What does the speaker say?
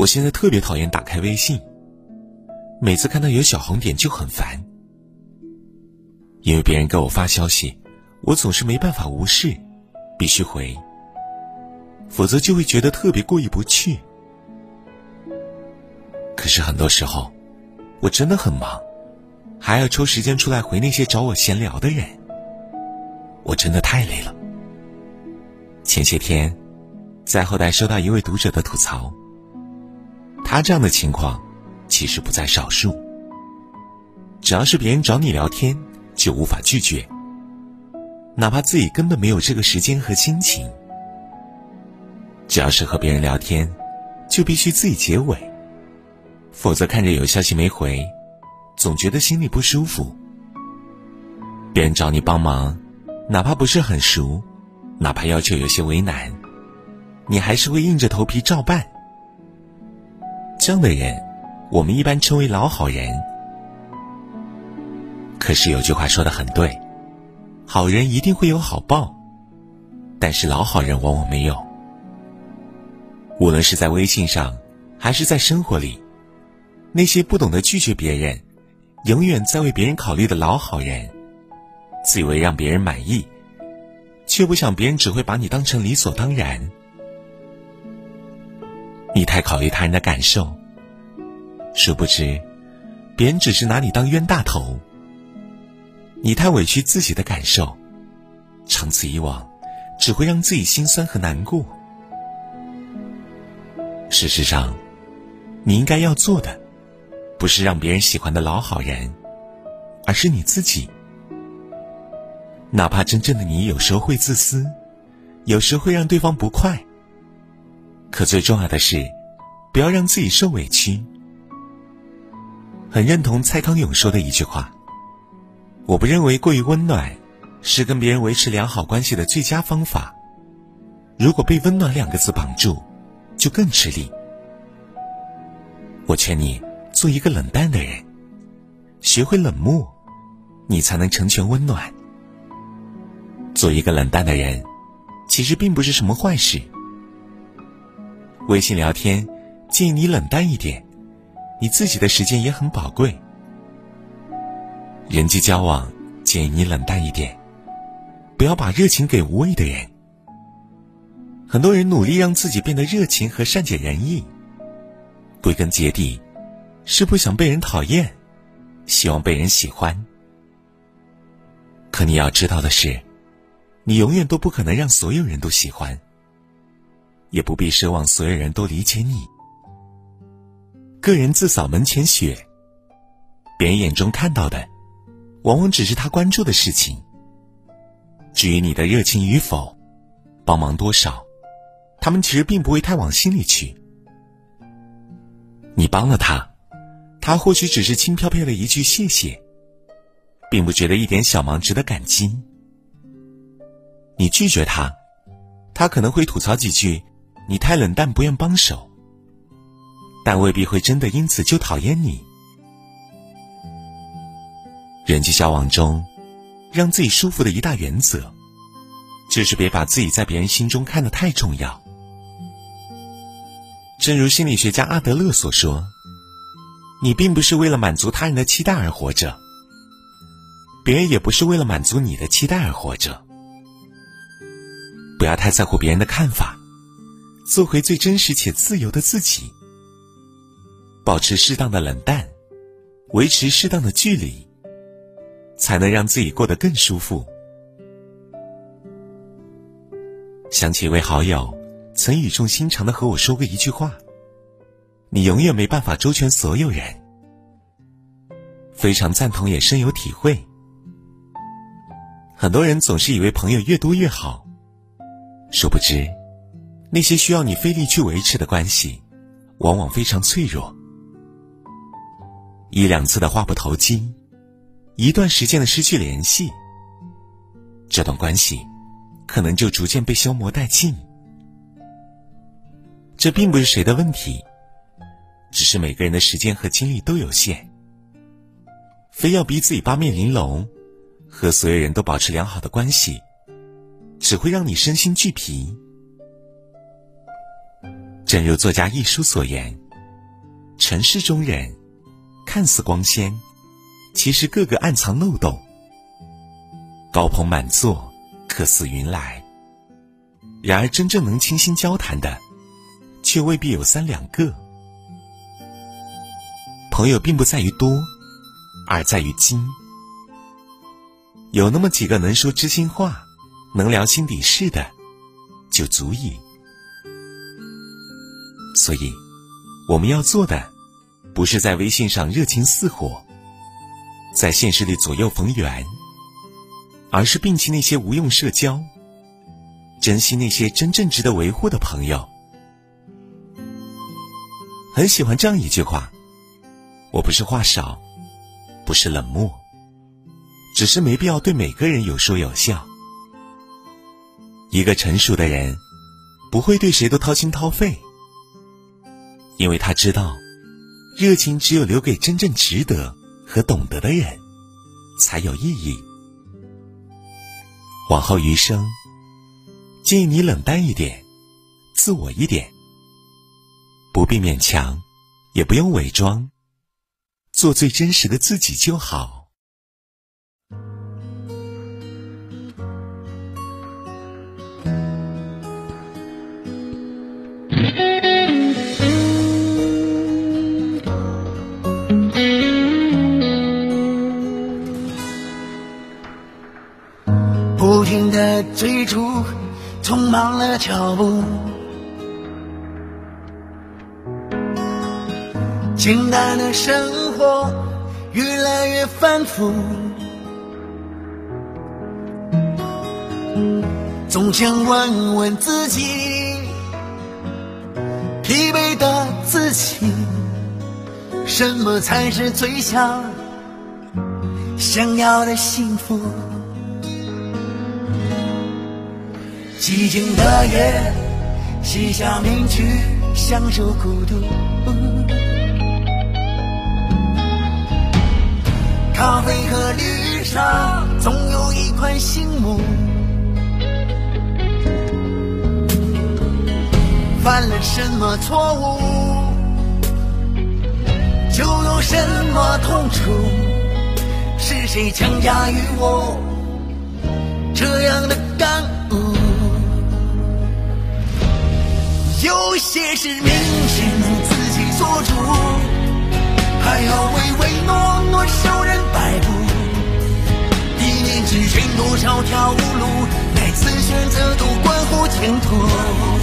我现在特别讨厌打开微信，每次看到有小红点就很烦，因为别人给我发消息，我总是没办法无视，必须回，否则就会觉得特别过意不去。可是很多时候，我真的很忙，还要抽时间出来回那些找我闲聊的人，我真的太累了。前些天，在后台收到一位读者的吐槽。他这样的情况，其实不在少数。只要是别人找你聊天，就无法拒绝，哪怕自己根本没有这个时间和心情。只要是和别人聊天，就必须自己结尾，否则看着有消息没回，总觉得心里不舒服。别人找你帮忙，哪怕不是很熟，哪怕要求有些为难，你还是会硬着头皮照办。这样的人，我们一般称为老好人。可是有句话说的很对，好人一定会有好报，但是老好人往往没有。无论是在微信上，还是在生活里，那些不懂得拒绝别人，永远在为别人考虑的老好人，自以为让别人满意，却不想别人只会把你当成理所当然。你太考虑他人的感受，殊不知，别人只是拿你当冤大头。你太委屈自己的感受，长此以往，只会让自己心酸和难过。事实上，你应该要做的，不是让别人喜欢的老好人，而是你自己。哪怕真正的你有时候会自私，有时会让对方不快。可最重要的是，不要让自己受委屈。很认同蔡康永说的一句话：“我不认为过于温暖是跟别人维持良好关系的最佳方法。如果被温暖两个字绑住，就更吃力。”我劝你做一个冷淡的人，学会冷漠，你才能成全温暖。做一个冷淡的人，其实并不是什么坏事。微信聊天，建议你冷淡一点，你自己的时间也很宝贵。人际交往，建议你冷淡一点，不要把热情给无谓的人。很多人努力让自己变得热情和善解人意，归根结底，是不想被人讨厌，希望被人喜欢。可你要知道的是，你永远都不可能让所有人都喜欢。也不必奢望所有人都理解你。个人自扫门前雪，别人眼中看到的，往往只是他关注的事情。至于你的热情与否，帮忙多少，他们其实并不会太往心里去。你帮了他，他或许只是轻飘飘的一句谢谢，并不觉得一点小忙值得感激。你拒绝他，他可能会吐槽几句。你太冷淡，不愿帮手，但未必会真的因此就讨厌你。人际交往中，让自己舒服的一大原则，就是别把自己在别人心中看得太重要。正如心理学家阿德勒所说：“你并不是为了满足他人的期待而活着，别人也不是为了满足你的期待而活着。不要太在乎别人的看法。”做回最真实且自由的自己，保持适当的冷淡，维持适当的距离，才能让自己过得更舒服。想起一位好友，曾语重心长的和我说过一句话：“你永远没办法周全所有人。”非常赞同，也深有体会。很多人总是以为朋友越多越好，殊不知。那些需要你费力去维持的关系，往往非常脆弱。一两次的话不投机，一段时间的失去联系，这段关系可能就逐渐被消磨殆尽。这并不是谁的问题，只是每个人的时间和精力都有限，非要逼自己八面玲珑，和所有人都保持良好的关系，只会让你身心俱疲。正如作家一书所言：“尘世中人，看似光鲜，其实个个暗藏漏洞。高朋满座，客似云来。然而，真正能倾心交谈的，却未必有三两个。朋友并不在于多，而在于精。有那么几个能说知心话、能聊心底事的，就足以。所以，我们要做的，不是在微信上热情似火，在现实里左右逢源，而是摒弃那些无用社交，珍惜那些真正值得维护的朋友。很喜欢这样一句话：“我不是话少，不是冷漠。”只是没必要对每个人有说有笑。一个成熟的人，不会对谁都掏心掏肺，因为他知道，热情只有留给真正值得和懂得的人，才有意义。往后余生，建议你冷淡一点，自我一点，不必勉强，也不用伪装，做最真实的自己就好。追逐，匆忙了脚步，简单的生活越来越繁复，总想问问自己，疲惫的自己，什么才是最想想要的幸福？寂静的夜，卸下面具，享受孤独。咖啡和绿茶，总有一块醒目。犯了什么错误，就有什么痛楚。是谁强加于我这样的感有些事明显能自己做主，还要唯唯诺诺受人摆布。一念之间多少条路，每次选择都关乎前途。